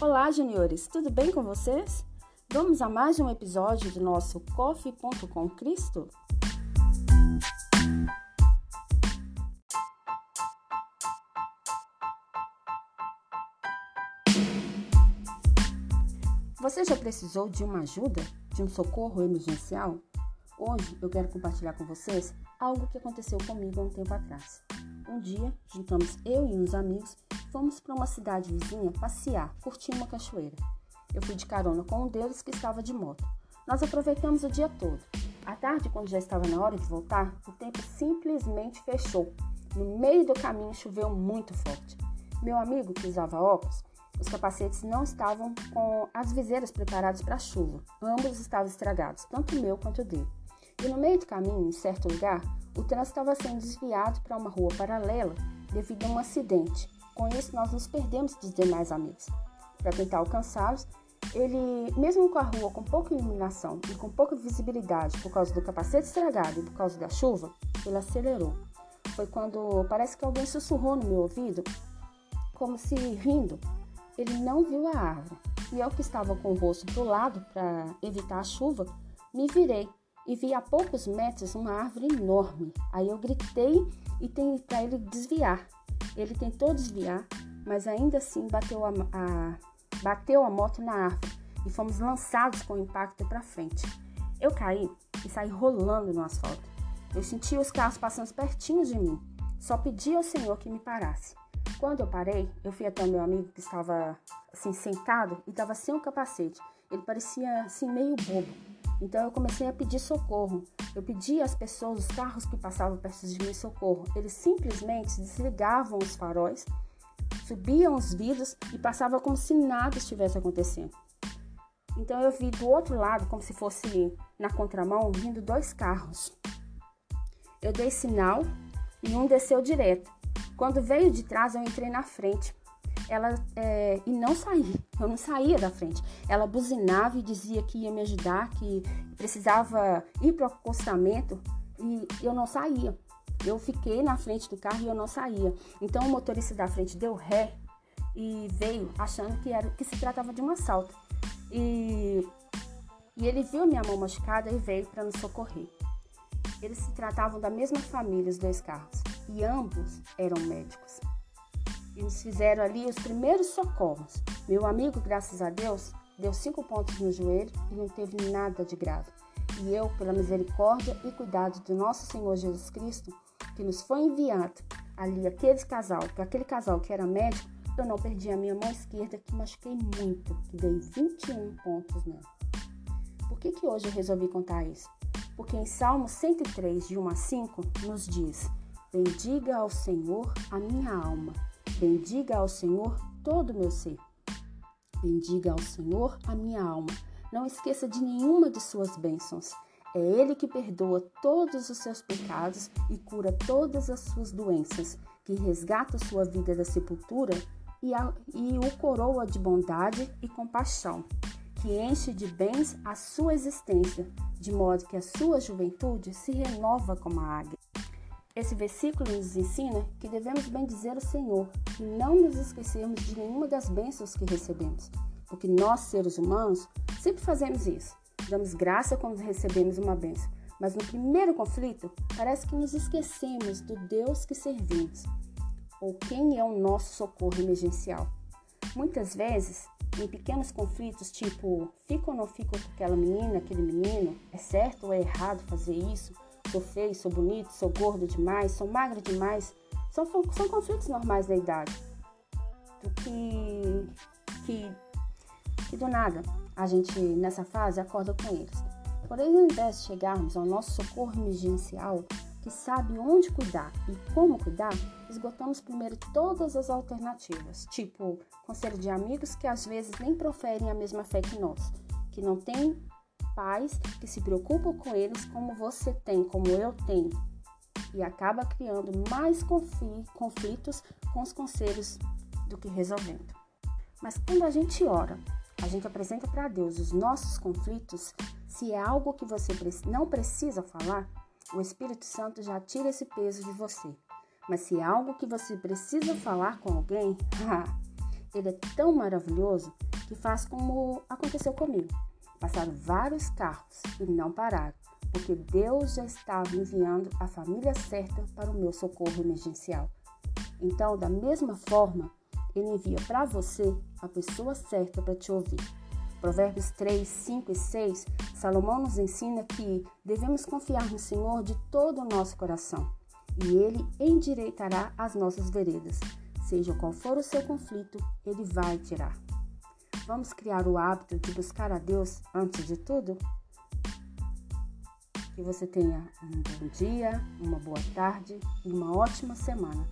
Olá, juniores, tudo bem com vocês? Vamos a mais um episódio do nosso Coffee.com Cristo? Você já precisou de uma ajuda, de um socorro emergencial? Hoje eu quero compartilhar com vocês algo que aconteceu comigo há um tempo atrás. Um dia, juntamos eu e uns amigos fomos para uma cidade vizinha passear, curtir uma cachoeira. Eu fui de carona com um deles que estava de moto. Nós aproveitamos o dia todo. À tarde, quando já estava na hora de voltar, o tempo simplesmente fechou. No meio do caminho choveu muito forte. Meu amigo, que usava óculos, os capacetes não estavam com as viseiras preparadas para a chuva. Ambos estavam estragados, tanto o meu quanto o dele. E no meio do caminho, em certo lugar, o trânsito estava sendo desviado para uma rua paralela devido a um acidente. Com isso, nós nos perdemos dos demais amigos. Para tentar alcançá-los, ele, mesmo com a rua com pouca iluminação e com pouca visibilidade por causa do capacete estragado e por causa da chuva, ele acelerou. Foi quando parece que alguém sussurrou no meu ouvido, como se rindo. Ele não viu a árvore. E eu que estava com o rosto para o lado para evitar a chuva, me virei e vi a poucos metros uma árvore enorme. Aí eu gritei e para ele desviar. Ele tentou desviar, mas ainda assim bateu a, a, bateu a moto na árvore e fomos lançados com impacto para frente. Eu caí e saí rolando no asfalto. Eu senti os carros passando pertinho de mim. Só pedi ao Senhor que me parasse. Quando eu parei, eu fui até o meu amigo que estava assim sentado e estava sem o capacete. Ele parecia assim meio bobo. Então eu comecei a pedir socorro. Eu pedi às pessoas, os carros que passavam perto de mim, socorro. Eles simplesmente desligavam os faróis, subiam os vidros e passavam como se nada estivesse acontecendo. Então eu vi do outro lado, como se fosse na contramão, vindo dois carros. Eu dei sinal e um desceu direto. Quando veio de trás, eu entrei na frente ela é, e não saí, eu não saía da frente. Ela buzinava e dizia que ia me ajudar, que precisava ir para o acostamento e eu não saía. Eu fiquei na frente do carro e eu não saía. Então o motorista da frente deu ré e veio achando que era que se tratava de um assalto. E, e ele viu minha mão machucada e veio para nos socorrer. Eles se tratavam da mesma família, os dois carros, e ambos eram médicos. Eles fizeram ali os primeiros socorros. Meu amigo, graças a Deus, deu cinco pontos no joelho e não teve nada de grave. E eu, pela misericórdia e cuidado do nosso Senhor Jesus Cristo, que nos foi enviado ali aquele casal, aquele casal que era médico, eu não perdi a minha mão esquerda, que machuquei muito, que dei 21 pontos nela. Por que, que hoje eu resolvi contar isso? Porque em Salmo 103, de 1 a 5, nos diz: Bendiga ao Senhor a minha alma Bendiga ao Senhor todo o meu ser. Bendiga ao Senhor a minha alma. Não esqueça de nenhuma de suas bênçãos. É Ele que perdoa todos os seus pecados e cura todas as suas doenças, que resgata sua vida da sepultura e, a, e o coroa de bondade e compaixão, que enche de bens a sua existência, de modo que a sua juventude se renova como a águia. Esse versículo nos ensina que devemos bendizer o Senhor e não nos esquecermos de nenhuma das bênçãos que recebemos, porque nós, seres humanos, sempre fazemos isso. Damos graça quando recebemos uma bênção, mas no primeiro conflito, parece que nos esquecemos do Deus que servimos ou quem é o nosso socorro emergencial. Muitas vezes, em pequenos conflitos, tipo fico ou não fico com aquela menina, aquele menino, é certo ou é errado fazer isso? Sou feio, sou bonito, sou gordo demais, sou magro demais. São, são conflitos normais da idade. Do que, que, que do nada a gente nessa fase acorda com eles. Porém, ao invés de chegarmos ao nosso socorro emergencial, que sabe onde cuidar e como cuidar, esgotamos primeiro todas as alternativas, tipo conselho de amigos que às vezes nem proferem a mesma fé que nós, que não têm pais que se preocupam com eles como você tem, como eu tenho, e acaba criando mais conflitos com os conselhos do que resolvendo. Mas quando a gente ora, a gente apresenta para Deus os nossos conflitos, se é algo que você não precisa falar, o Espírito Santo já tira esse peso de você. Mas se é algo que você precisa falar com alguém, ele é tão maravilhoso que faz como aconteceu comigo. Passaram vários carros e não pararam, porque Deus já estava enviando a família certa para o meu socorro emergencial. Então, da mesma forma, Ele envia para você a pessoa certa para te ouvir. Provérbios 3, 5 e 6, Salomão nos ensina que devemos confiar no Senhor de todo o nosso coração e Ele endireitará as nossas veredas. Seja qual for o seu conflito, Ele vai tirar. Vamos criar o hábito de buscar a Deus antes de tudo? Que você tenha um bom dia, uma boa tarde e uma ótima semana.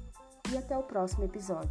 E até o próximo episódio.